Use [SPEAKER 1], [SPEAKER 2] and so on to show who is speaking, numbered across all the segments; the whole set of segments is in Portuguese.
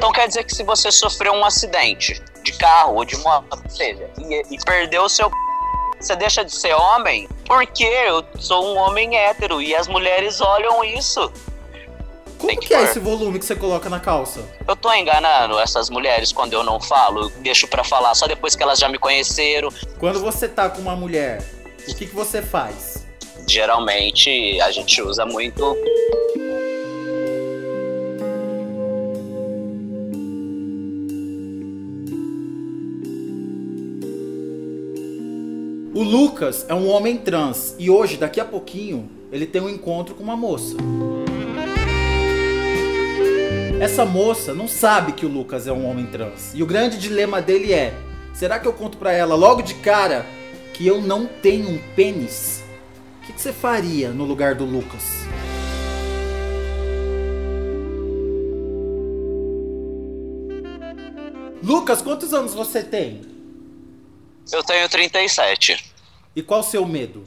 [SPEAKER 1] Então quer dizer que se você sofreu um acidente de carro ou de moto, ou seja, e, e perdeu o seu você deixa de ser homem? Porque eu sou um homem hétero e as mulheres olham isso.
[SPEAKER 2] Como que, que é esse volume que você coloca na calça?
[SPEAKER 1] Eu tô enganando essas mulheres quando eu não falo, deixo para falar só depois que elas já me conheceram.
[SPEAKER 2] Quando você tá com uma mulher, o que, que você faz?
[SPEAKER 1] Geralmente a gente usa muito
[SPEAKER 2] O Lucas é um homem trans e hoje, daqui a pouquinho, ele tem um encontro com uma moça. Essa moça não sabe que o Lucas é um homem trans. E o grande dilema dele é: será que eu conto para ela logo de cara que eu não tenho um pênis? O que, que você faria no lugar do Lucas? Lucas, quantos anos você tem?
[SPEAKER 1] Eu tenho 37.
[SPEAKER 2] E qual o seu medo?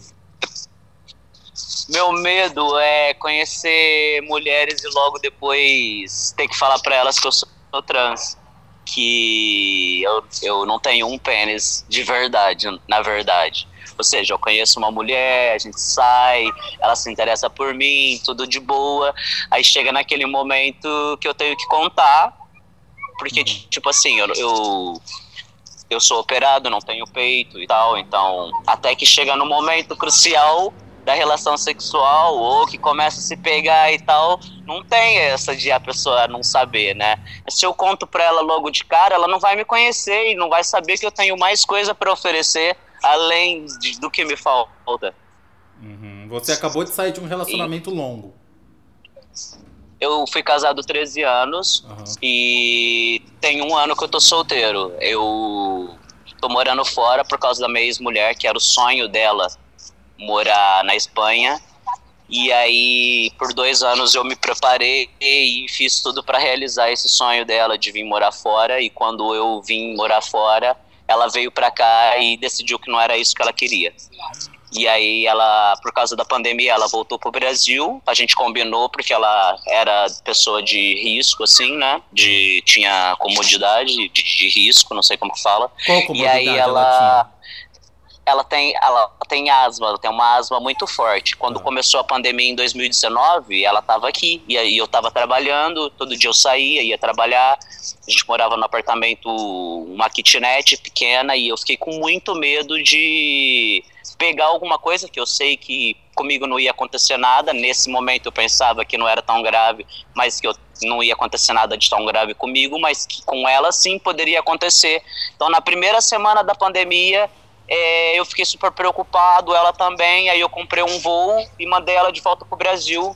[SPEAKER 1] Meu medo é conhecer mulheres e logo depois ter que falar para elas que eu sou trans. Que eu, eu não tenho um pênis de verdade, na verdade. Ou seja, eu conheço uma mulher, a gente sai, ela se interessa por mim, tudo de boa. Aí chega naquele momento que eu tenho que contar, porque, uhum. tipo assim, eu, eu eu sou operado, não tenho peito e tal, então até que chega no momento crucial da relação sexual ou que começa a se pegar e tal, não tem essa de a pessoa não saber, né? Se eu conto pra ela logo de cara, ela não vai me conhecer e não vai saber que eu tenho mais coisa para oferecer além de, do que me falta.
[SPEAKER 2] Uhum. Você acabou de sair de um relacionamento e... longo.
[SPEAKER 1] Eu fui casado 13 anos uhum. e tem um ano que eu tô solteiro. Eu tô morando fora por causa da minha ex-mulher, que era o sonho dela morar na Espanha. E aí, por dois anos, eu me preparei e fiz tudo para realizar esse sonho dela de vir morar fora. E quando eu vim morar fora, ela veio para cá e decidiu que não era isso que ela queria. E aí ela, por causa da pandemia, ela voltou pro Brasil. A gente combinou porque ela era pessoa de risco, assim, né? De tinha comodidade de, de risco, não sei como que fala.
[SPEAKER 2] Qual comodidade e aí ela, ela
[SPEAKER 1] ela tem, ela tem asma, ela tem uma asma muito forte. Quando ah. começou a pandemia em 2019, ela estava aqui. E aí eu estava trabalhando, todo dia eu saía, ia trabalhar. A gente morava no apartamento, uma kitnet pequena, e eu fiquei com muito medo de pegar alguma coisa que eu sei que comigo não ia acontecer nada. Nesse momento eu pensava que não era tão grave, mas que eu não ia acontecer nada de tão grave comigo, mas que com ela sim poderia acontecer. Então, na primeira semana da pandemia, é, eu fiquei super preocupado, ela também. Aí eu comprei um voo e mandei ela de volta pro Brasil,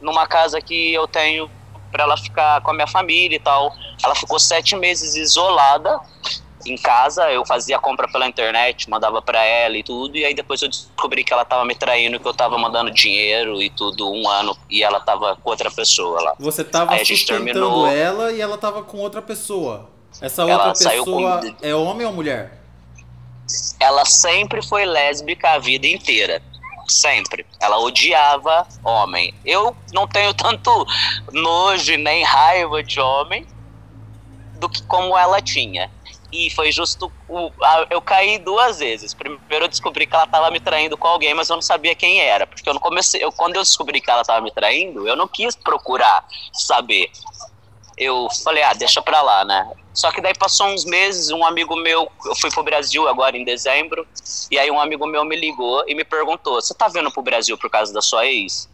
[SPEAKER 1] numa casa que eu tenho para ela ficar com a minha família e tal. Ela ficou sete meses isolada em casa, eu fazia compra pela internet, mandava para ela e tudo, e aí depois eu descobri que ela tava me traindo, que eu tava mandando dinheiro e tudo um ano, e ela tava com outra pessoa lá.
[SPEAKER 2] Você tava aí sustentando ela e ela tava com outra pessoa. Essa outra ela pessoa com... é homem ou mulher?
[SPEAKER 1] Ela sempre foi lésbica a vida inteira sempre. Ela odiava homem. Eu não tenho tanto nojo nem raiva de homem do que como ela tinha. E foi justo. O, a, eu caí duas vezes. Primeiro eu descobri que ela estava me traindo com alguém, mas eu não sabia quem era. Porque eu não comecei. Eu, quando eu descobri que ela estava me traindo, eu não quis procurar saber. Eu falei, ah, deixa pra lá, né? Só que daí passou uns meses, um amigo meu, eu fui pro Brasil agora em dezembro, e aí um amigo meu me ligou e me perguntou: Você tá vindo pro Brasil por causa da sua ex?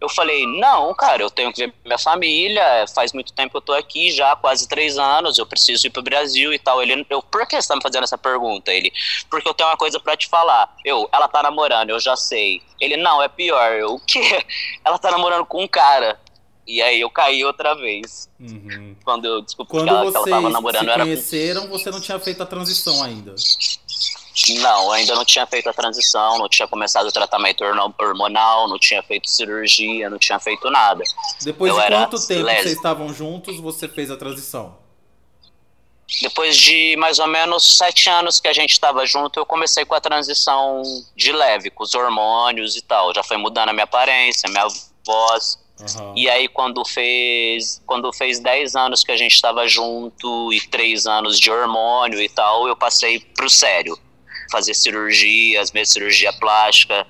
[SPEAKER 1] Eu falei, não, cara, eu tenho que ver minha família, faz muito tempo que eu tô aqui, já quase três anos, eu preciso ir pro Brasil e tal. Ele, eu, por que você tá me fazendo essa pergunta? Ele, porque eu tenho uma coisa para te falar. Eu, ela tá namorando, eu já sei. Ele, não, é pior. Eu, o quê? Ela tá namorando com um cara. E aí eu caí outra vez. Uhum. Quando eu descobri
[SPEAKER 2] Quando que ela, que ela tava namorando. Quando vocês se conheceram, você não tinha feito a transição ainda.
[SPEAKER 1] Não, ainda não tinha feito a transição, não tinha começado o tratamento hormonal, não tinha feito cirurgia, não tinha feito nada.
[SPEAKER 2] Depois eu de quanto tempo lésbico. vocês estavam juntos, você fez a transição?
[SPEAKER 1] Depois de mais ou menos sete anos que a gente estava junto, eu comecei com a transição de leve, com os hormônios e tal. Já foi mudando a minha aparência, minha voz. Uhum. E aí quando fez quando fez 10 anos que a gente estava junto e 3 anos de hormônio e tal, eu passei pro sério. Fazer cirurgias, mesmo cirurgia plástica,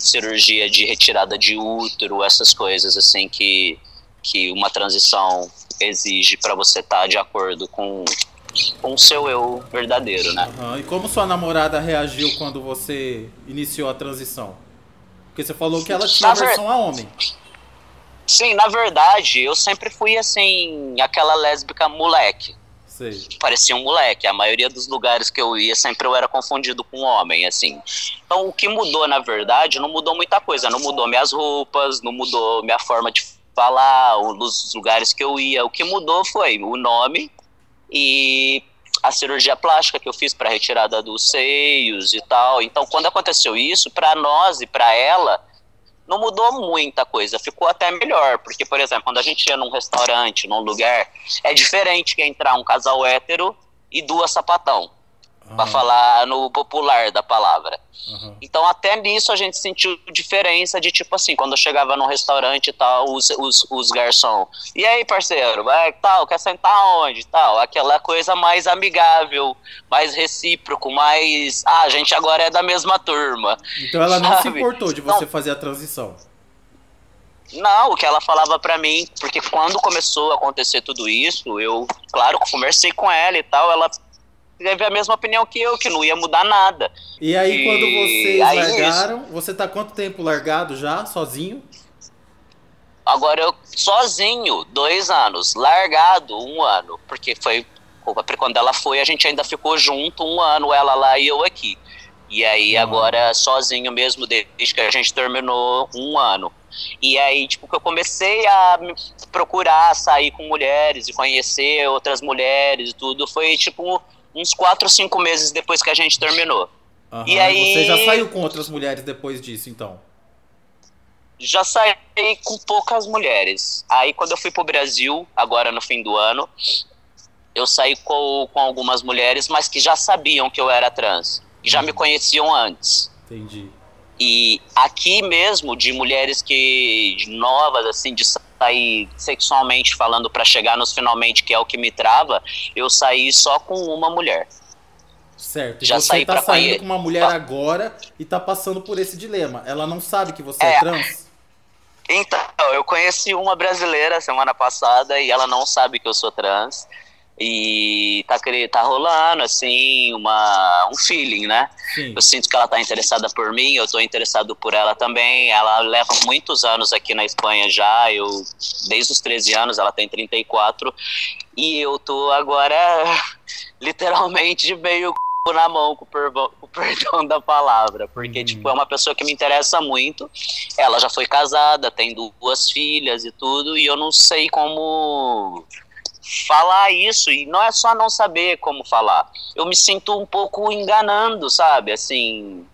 [SPEAKER 1] cirurgia de retirada de útero, essas coisas assim que, que uma transição exige para você estar tá de acordo com com o seu eu verdadeiro, né?
[SPEAKER 2] Uhum. E como sua namorada reagiu quando você iniciou a transição? Porque você falou que ela tinha versão a homem.
[SPEAKER 1] Sim, na verdade, eu sempre fui assim, aquela lésbica moleque. Parecia um moleque. A maioria dos lugares que eu ia, sempre eu era confundido com homem, assim. Então, o que mudou, na verdade, não mudou muita coisa. Não mudou minhas roupas, não mudou minha forma de falar, os lugares que eu ia. O que mudou foi o nome e a cirurgia plástica que eu fiz para retirada dos seios e tal. Então, quando aconteceu isso, para nós e para ela, não mudou muita coisa, ficou até melhor, porque, por exemplo, quando a gente ia num restaurante, num lugar, é diferente que entrar um casal hétero e duas sapatão uhum. para falar no popular da palavra. Uhum. Então, até nisso a gente sentiu diferença de tipo assim, quando eu chegava num restaurante e tal, os, os, os garçom, e aí, parceiro, vai, tal, quer sentar onde? Tal, aquela coisa mais amigável, mais recíproco, mais. Ah, a gente agora é da mesma turma.
[SPEAKER 2] Então ela não se importou de você não. fazer a transição.
[SPEAKER 1] Não, o que ela falava para mim, porque quando começou a acontecer tudo isso, eu, claro, conversei com ela e tal, ela teve a mesma opinião que eu, que não ia mudar nada.
[SPEAKER 2] E aí, e... quando vocês aí, largaram, isso... você tá quanto tempo largado já, sozinho?
[SPEAKER 1] Agora eu sozinho, dois anos. Largado, um ano. Porque foi. Quando ela foi, a gente ainda ficou junto um ano, ela lá e eu aqui. E aí, agora, sozinho mesmo, desde que a gente terminou um ano. E aí, tipo, que eu comecei a procurar sair com mulheres e conhecer outras mulheres e tudo, foi, tipo, uns 4 ou 5 meses depois que a gente terminou.
[SPEAKER 2] Uhum, e aí. Você já saiu com outras mulheres depois disso, então?
[SPEAKER 1] Já saí com poucas mulheres. Aí quando eu fui pro Brasil, agora no fim do ano, eu saí com, com algumas mulheres, mas que já sabiam que eu era trans. Que já me uhum. conheciam antes.
[SPEAKER 2] Entendi.
[SPEAKER 1] E aqui mesmo, de mulheres que novas, assim, de sair sexualmente falando para chegar nos finalmente, que é o que me trava, eu saí só com uma mulher.
[SPEAKER 2] Certo. Já você saí tá saindo conhe... com uma mulher ah. agora e tá passando por esse dilema. Ela não sabe que você é, é trans?
[SPEAKER 1] Então, eu conheci uma brasileira semana passada e ela não sabe que eu sou trans. E tá, tá rolando, assim, uma, um feeling, né? Sim. Eu sinto que ela tá interessada por mim, eu tô interessado por ela também. Ela leva muitos anos aqui na Espanha já, eu desde os 13 anos, ela tem 34. E eu tô agora literalmente meio na mão, com o perdão da palavra, porque, uhum. tipo, é uma pessoa que me interessa muito, ela já foi casada, tem duas filhas e tudo, e eu não sei como falar isso e não é só não saber como falar. Eu me sinto um pouco enganando, sabe? Assim,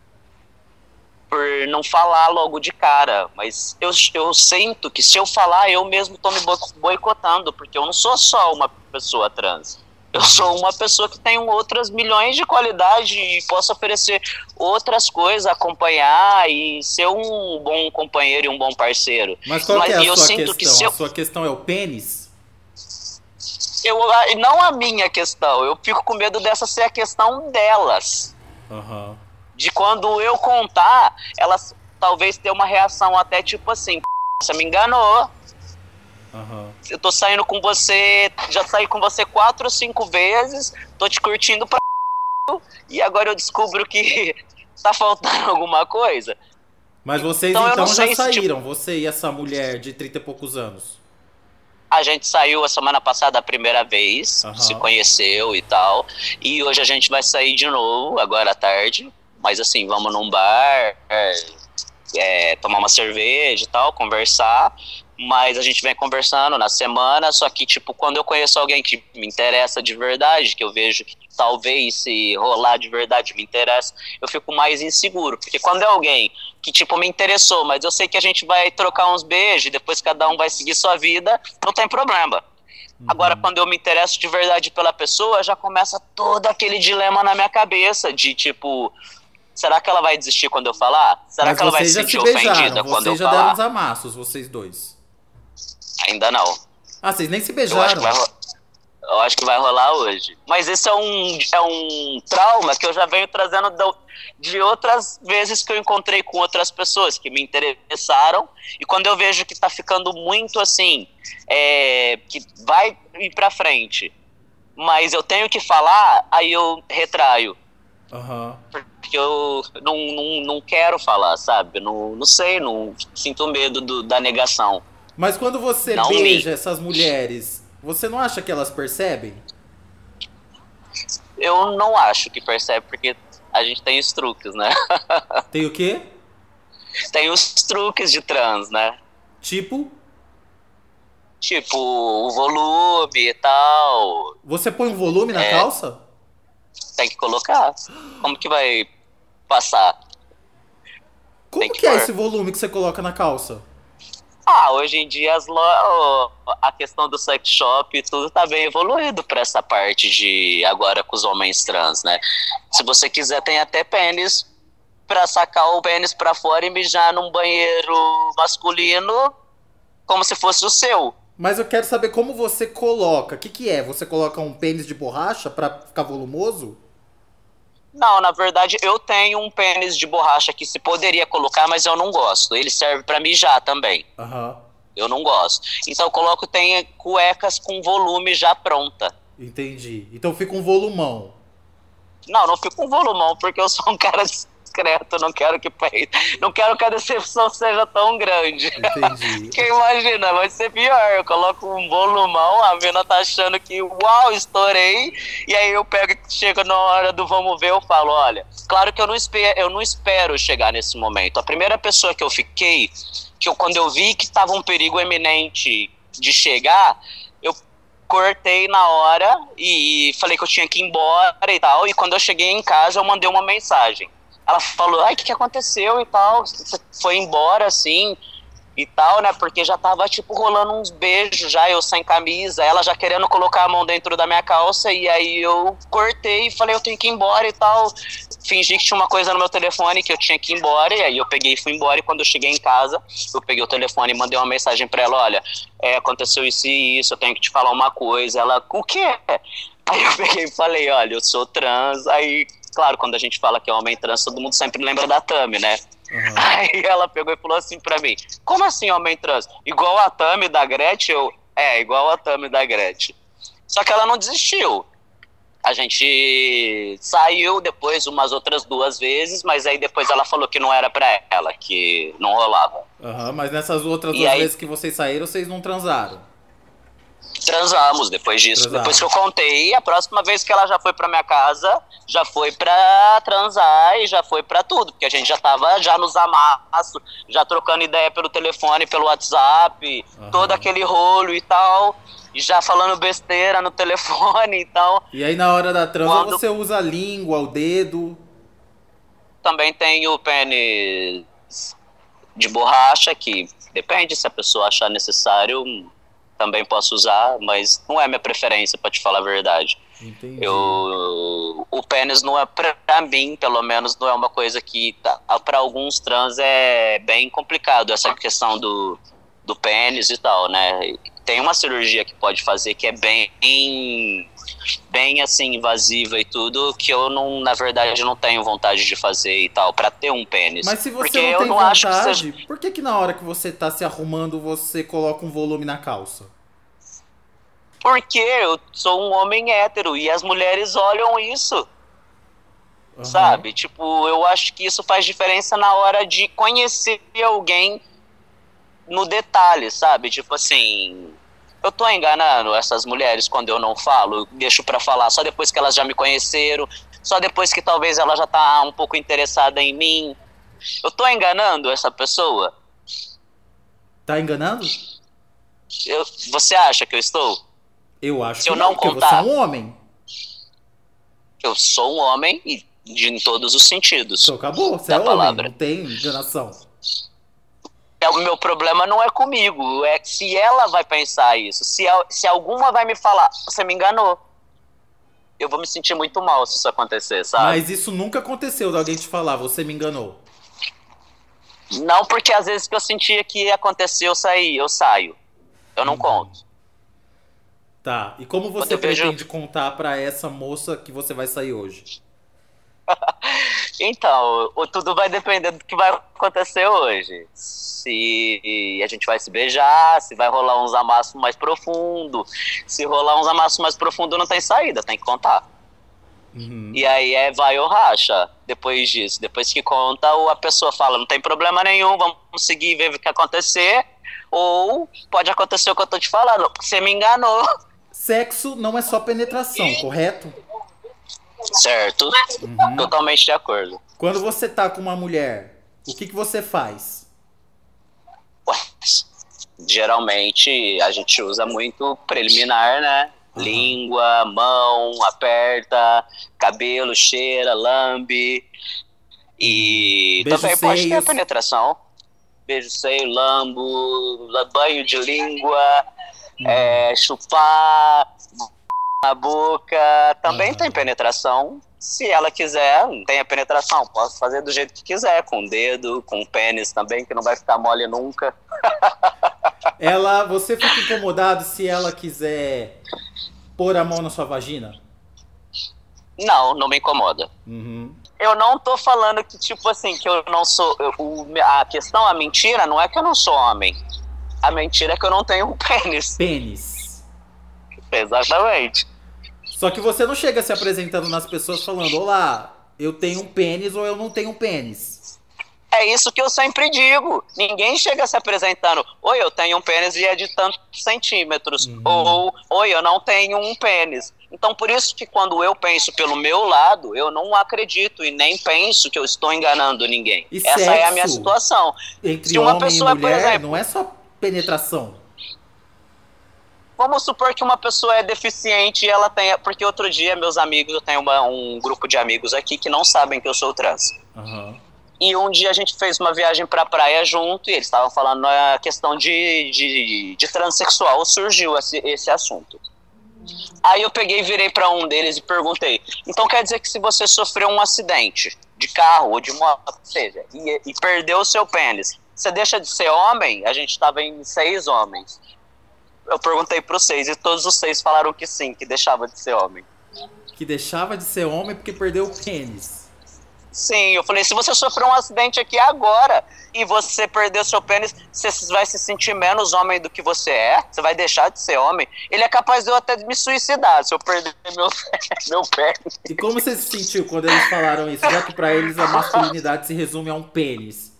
[SPEAKER 1] por não falar logo de cara, mas eu, eu sinto que se eu falar, eu mesmo tô me boicotando, porque eu não sou só uma pessoa trans. Eu sou uma pessoa que tem outras milhões de qualidade e posso oferecer outras coisas, acompanhar e ser um bom companheiro e um bom parceiro.
[SPEAKER 2] Mas qual Mas, é a sua questão? Que eu... A sua questão é o pênis?
[SPEAKER 1] Eu, não a minha questão, eu fico com medo dessa ser a questão delas.
[SPEAKER 2] Uhum.
[SPEAKER 1] De quando eu contar, elas talvez ter uma reação até tipo assim, você me enganou.
[SPEAKER 2] Uhum.
[SPEAKER 1] Eu tô saindo com você, já saí com você quatro ou cinco vezes, tô te curtindo pra e agora eu descubro que tá faltando alguma coisa.
[SPEAKER 2] Mas vocês então, então já saíram, se, tipo... você e essa mulher de 30 e poucos anos?
[SPEAKER 1] A gente saiu a semana passada a primeira vez, uhum. se conheceu e tal. E hoje a gente vai sair de novo, agora à tarde. Mas assim, vamos num bar, é, é, tomar uma cerveja e tal, conversar. Mas a gente vem conversando na semana, só que, tipo, quando eu conheço alguém que me interessa de verdade, que eu vejo que talvez se rolar de verdade me interessa, eu fico mais inseguro. Porque quando é alguém que, tipo, me interessou, mas eu sei que a gente vai trocar uns beijos, depois cada um vai seguir sua vida, não tem problema. Uhum. Agora, quando eu me interesso de verdade pela pessoa, já começa todo aquele dilema na minha cabeça de, tipo, será que ela vai desistir quando eu falar? Será
[SPEAKER 2] mas
[SPEAKER 1] que ela vai se sentir ofendida quando
[SPEAKER 2] eu
[SPEAKER 1] falar? Vocês já
[SPEAKER 2] deram os amassos, vocês dois.
[SPEAKER 1] Ainda não.
[SPEAKER 2] Ah, vocês nem se
[SPEAKER 1] Eu acho,
[SPEAKER 2] beijaram.
[SPEAKER 1] que vai, eu acho que vai rolar hoje. Mas esse é um, é um trauma que eu já venho trazendo do- de outras vezes que eu encontrei com outras pessoas que me interessaram. E quando eu vejo que tá ficando muito assim, é, que vai ir pra frente, mas eu tenho que falar, aí eu retraio.
[SPEAKER 2] Aham.
[SPEAKER 1] Porque eu não, não, não quero falar, sabe? Não, não sei, não sinto medo do- da negação.
[SPEAKER 2] Mas quando você
[SPEAKER 1] Não
[SPEAKER 2] beija
[SPEAKER 1] me-
[SPEAKER 2] essas mulheres, você não acha que elas percebem?
[SPEAKER 1] Eu não acho que percebe, porque a gente tem os truques, né?
[SPEAKER 2] Tem o quê?
[SPEAKER 1] tem os truques de trans, né?
[SPEAKER 2] Tipo,
[SPEAKER 1] Tipo, o volume e tal.
[SPEAKER 2] você põe um volume na
[SPEAKER 1] É.
[SPEAKER 2] calça?
[SPEAKER 1] Tem que colocar. Como que vai passar?
[SPEAKER 2] Como
[SPEAKER 1] que
[SPEAKER 2] que é
[SPEAKER 1] pôr.
[SPEAKER 2] esse volume que você coloca na calça?
[SPEAKER 1] Ah, hoje em dia as lo... a questão do sex shop e tudo tá bem evoluído pra essa parte de agora com os homens trans, né? Se você quiser, tem até pênis pra sacar o pênis pra fora e mijar num banheiro masculino como se fosse o seu.
[SPEAKER 2] Mas eu quero saber como você coloca. O que, que é? Você coloca um pênis de borracha pra ficar volumoso?
[SPEAKER 1] Não, na verdade eu tenho um pênis de borracha que se poderia colocar, mas eu não gosto. Ele serve pra mijar também.
[SPEAKER 2] Aham.
[SPEAKER 1] Eu não gosto. Então eu coloco tem cuecas com volume já pronta.
[SPEAKER 2] Entendi. Então fica um volumão.
[SPEAKER 1] Não, não fico com volumão, porque eu sou um cara discreto, não quero que não quero que a decepção seja tão grande.
[SPEAKER 2] Entendi.
[SPEAKER 1] Porque imagina, vai ser pior. Eu coloco um volumão, a mina tá achando que, uau, estourei. E aí eu pego e chego na hora do vamos ver, eu falo, olha, claro que eu não espero, eu não espero chegar nesse momento. A primeira pessoa que eu fiquei, que eu, quando eu vi que estava um perigo eminente de chegar, eu cortei na hora e falei que eu tinha que ir embora e tal. E quando eu cheguei em casa, eu mandei uma mensagem. Ela falou, ai, o que, que aconteceu e tal? Foi embora assim e tal, né? Porque já tava, tipo, rolando uns beijos já, eu sem camisa, ela já querendo colocar a mão dentro da minha calça, e aí eu cortei e falei, eu tenho que ir embora e tal. Fingi que tinha uma coisa no meu telefone que eu tinha que ir embora, e aí eu peguei e fui embora, e quando eu cheguei em casa, eu peguei o telefone e mandei uma mensagem pra ela, olha, é, aconteceu isso e isso, eu tenho que te falar uma coisa. Ela, o quê? Aí eu peguei e falei, olha, eu sou trans, aí, claro, quando a gente fala que é homem trans, todo mundo sempre lembra da Tami, né?
[SPEAKER 2] Aham.
[SPEAKER 1] Aí ela pegou e falou assim pra mim: Como assim homem trans? Igual a Tami da Gretchen? Eu, é, igual a Tami da Gretchen. Só que ela não desistiu. A gente saiu depois umas outras duas vezes, mas aí depois ela falou que não era pra ela, que não rolava.
[SPEAKER 2] Aham, mas nessas outras
[SPEAKER 1] E
[SPEAKER 2] duas
[SPEAKER 1] aí-
[SPEAKER 2] vezes que vocês saíram, vocês não transaram.
[SPEAKER 1] Transamos depois disso.
[SPEAKER 2] Transaram.
[SPEAKER 1] Depois que eu contei, a próxima vez que ela já foi pra minha casa, já foi pra transar e já foi pra tudo. Porque a gente já tava já nos amassos, já trocando ideia pelo telefone, pelo WhatsApp,
[SPEAKER 2] Aham.
[SPEAKER 1] todo aquele rolo e tal. E já falando besteira no telefone e tal.
[SPEAKER 2] E aí na hora da transa
[SPEAKER 1] Quando-
[SPEAKER 2] você usa a língua, o dedo.
[SPEAKER 1] Também tem o pênis de borracha, que depende se a pessoa achar necessário, também posso usar, mas não é minha preferência, pra te falar a verdade.
[SPEAKER 2] Entendi.
[SPEAKER 1] Eu, o pênis não é pra pra mim, pelo menos não é uma coisa que tá, para alguns trans é bem complicado essa questão do, do pênis e tal, né? Tem uma cirurgia que pode fazer que é bem bem assim invasiva e tudo que eu não, na verdade, não tenho vontade de fazer e tal pra ter um pênis.
[SPEAKER 2] Mas se você
[SPEAKER 1] Porque
[SPEAKER 2] não
[SPEAKER 1] eu
[SPEAKER 2] tem
[SPEAKER 1] não
[SPEAKER 2] vontade,
[SPEAKER 1] acho que seja
[SPEAKER 2] por que que na hora que você tá se arrumando você coloca um volume na calça?
[SPEAKER 1] porque eu sou um homem hétero e as mulheres olham isso.
[SPEAKER 2] Aham.
[SPEAKER 1] sabe? Tipo, eu acho que isso faz diferença na hora de conhecer alguém no detalhe, sabe? Tipo assim, eu tô enganando essas mulheres quando eu não falo, deixo pra falar só depois que elas já me conheceram, só depois que talvez ela já tá um pouco interessada em mim. Eu tô enganando essa pessoa?
[SPEAKER 2] Tá enganando?
[SPEAKER 1] Eu, você acha que eu estou?
[SPEAKER 2] Eu acho
[SPEAKER 1] Se
[SPEAKER 2] que
[SPEAKER 1] eu não
[SPEAKER 2] porque
[SPEAKER 1] contar-
[SPEAKER 2] você é um homem.
[SPEAKER 1] Eu sou um homem e de, em todos os sentidos.
[SPEAKER 2] Então acabou, você
[SPEAKER 1] Da
[SPEAKER 2] é homem,
[SPEAKER 1] palavra.
[SPEAKER 2] não tem enganação.
[SPEAKER 1] É, o meu problema não é comigo, é se ela vai pensar isso. Se, se alguma vai me falar, você me enganou. Eu vou me sentir muito mal se isso acontecer, sabe?
[SPEAKER 2] Mas isso nunca aconteceu de alguém te falar, você me enganou.
[SPEAKER 1] Não porque às vezes que eu sentia que ia acontecer, eu saí, eu saio. Eu não conto.
[SPEAKER 2] Tá. E como você pretende contar para essa moça que você vai sair hoje?
[SPEAKER 1] então, tudo vai depender do que vai acontecer hoje. Se a gente vai se beijar, se vai rolar uns amassos mais profundo. Se rolar uns amassos mais profundo, não tem saída, tem que contar. Uhum. E aí é vai ou racha depois disso. Depois que conta, a pessoa fala, não tem problema nenhum, vamos seguir ver o que acontecer. Ou pode acontecer o que eu tô te falando, você me enganou.
[SPEAKER 2] Sexo não é só penetração, correto?
[SPEAKER 1] Certo. Uhum. Totalmente de acordo.
[SPEAKER 2] Quando você tá com uma mulher, o que, que você faz?
[SPEAKER 1] Ué, geralmente a gente usa muito preliminar, né? Uhum. Língua, mão, aperta, cabelo, cheira, lambe. E Beijo também pode ter penetração. Beijo seio, lambo, banho de língua, uhum. é, chupar, a boca também tem penetração. Se ela quiser, tem a penetração. Posso fazer do jeito que quiser, com o dedo, com o pênis também, que não vai ficar mole nunca.
[SPEAKER 2] ela, você fica incomodado se ela quiser pôr a mão na sua vagina?
[SPEAKER 1] Não, não me incomoda. Uhum. Eu não tô falando que, tipo assim, que eu não sou. Eu, a questão, a mentira, não é que eu não sou homem. A mentira é que eu não tenho um pênis.
[SPEAKER 2] Pênis.
[SPEAKER 1] Exatamente.
[SPEAKER 2] Só que você não chega se apresentando nas pessoas falando: Olá, eu tenho um pênis ou eu não tenho um pênis.
[SPEAKER 1] É isso que eu sempre digo. Ninguém chega se apresentando: Oi, eu tenho um pênis e é de tantos centímetros. Uhum. Ou, Oi, eu não tenho um pênis. Então, por isso que quando eu penso pelo meu lado, eu não acredito e nem penso que eu estou enganando ninguém. E Essa é a minha situação.
[SPEAKER 2] Entre se uma pessoa, mulher, por exemplo, não é só penetração.
[SPEAKER 1] Vamos supor que uma pessoa é deficiente e ela tenha. Porque outro dia, meus amigos, eu tenho uma, um grupo de amigos aqui que não sabem que eu sou trans. Uhum. E um dia a gente fez uma viagem pra praia junto e eles estavam falando a questão de, de, de transexual, surgiu esse, esse assunto. Aí eu peguei e virei para um deles e perguntei: então quer dizer que se você sofreu um acidente de carro ou de moto, seja, e, e perdeu o seu pênis, você deixa de ser homem? A gente estava em seis homens eu perguntei para os seis e todos os seis falaram que sim, que deixava de ser homem.
[SPEAKER 2] Que deixava de ser homem porque perdeu o pênis.
[SPEAKER 1] Sim, eu falei, se você sofreu um acidente aqui agora e você perdeu seu pênis, você vai se sentir menos homem do que você é? Você vai deixar de ser homem? Ele é capaz de eu até me suicidar se eu perder meu, meu pênis.
[SPEAKER 2] E como você se sentiu quando eles falaram isso? Já que pra eles a masculinidade se resume a um pênis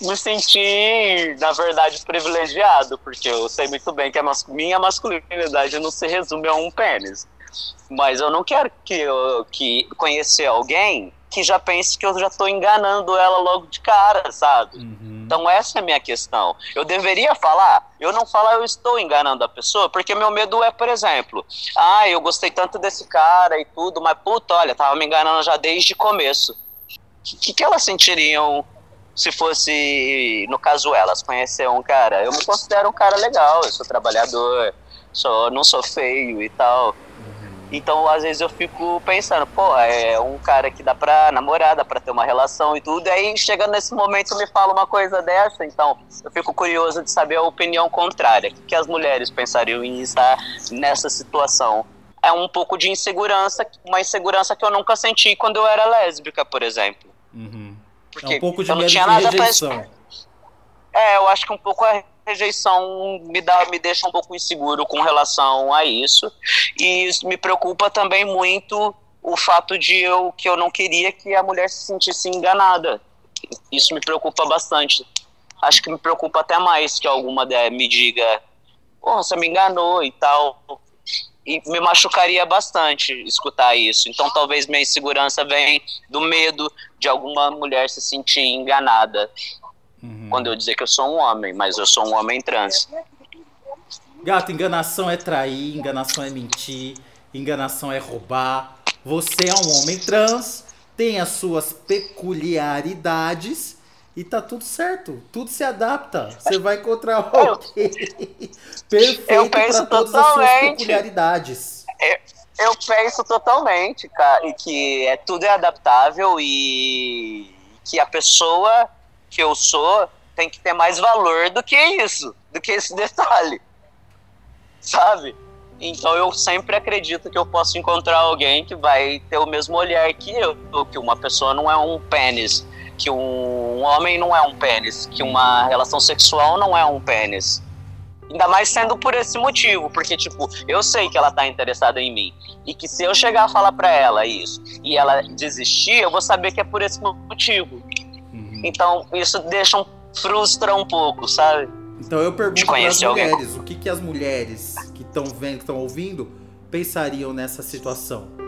[SPEAKER 1] me senti, na verdade, privilegiado, porque eu sei muito bem que a mas minha masculinidade não se resume a um pênis. Mas eu não quero que, eu, que conhecer alguém que já pense que eu já estou enganando ela logo de cara, sabe? Uhum. Então essa é a minha questão. Eu deveria falar, eu não falo eu estou enganando a pessoa, porque meu medo é, por exemplo, ah, eu gostei tanto desse cara e tudo, mas puta, olha, tava me enganando já desde o começo. O que, que elas sentiriam se fosse, no caso elas, conhecer um cara, eu me considero um cara legal, eu sou trabalhador, sou, não sou feio e tal. Então, às vezes eu fico pensando, pô, é um cara que dá pra namorar, dá pra ter uma relação e tudo, e aí chegando nesse momento me fala uma coisa dessa, então eu fico curioso de saber a opinião contrária. O que as mulheres pensariam em estar nessa situação? É um pouco de insegurança, uma insegurança que eu nunca senti quando eu era lésbica, por exemplo.
[SPEAKER 2] Uhum. Porque é um pouco de medo de rejeição. Pra...
[SPEAKER 1] É, eu acho que um pouco a rejeição me, dá, me deixa um pouco inseguro com relação a isso. E isso me preocupa também muito o fato de eu que eu não queria que a mulher se sentisse enganada. Isso me preocupa bastante. Acho que me preocupa até mais que alguma me diga, oh, você me enganou e tal e me machucaria bastante escutar isso. Então talvez minha insegurança venha do medo de alguma mulher se sentir enganada uhum. quando eu dizer que eu sou um homem, mas eu sou um homem trans.
[SPEAKER 2] Gato, enganação é trair, enganação é mentir, enganação é roubar. Você é um homem trans, tem as suas peculiaridades e tá tudo certo, tudo se adapta. Você vai encontrar alguém perfeito para todas as suas peculiaridades.
[SPEAKER 1] Eu, eu penso totalmente, cara, que é tudo é adaptável e que a pessoa que eu sou tem que ter mais valor do que isso. do que esse detalhe. Sabe? Então eu sempre acredito que eu posso encontrar alguém que vai ter o mesmo olhar que eu, que uma pessoa não é um pênis, que um homem não é um pênis, que uma relação sexual não é um pênis. Ainda mais sendo por esse motivo, porque, tipo, eu sei que ela tá interessada em mim. E que se eu chegar a falar pra ela isso e ela desistir, eu vou saber que é por esse motivo. Uhum. Então, isso deixa um, frustra um pouco, sabe?
[SPEAKER 2] Então eu pergunto para as mulheres, o que, que as mulheres que estão vendo, que estão ouvindo, pensariam nessa situação?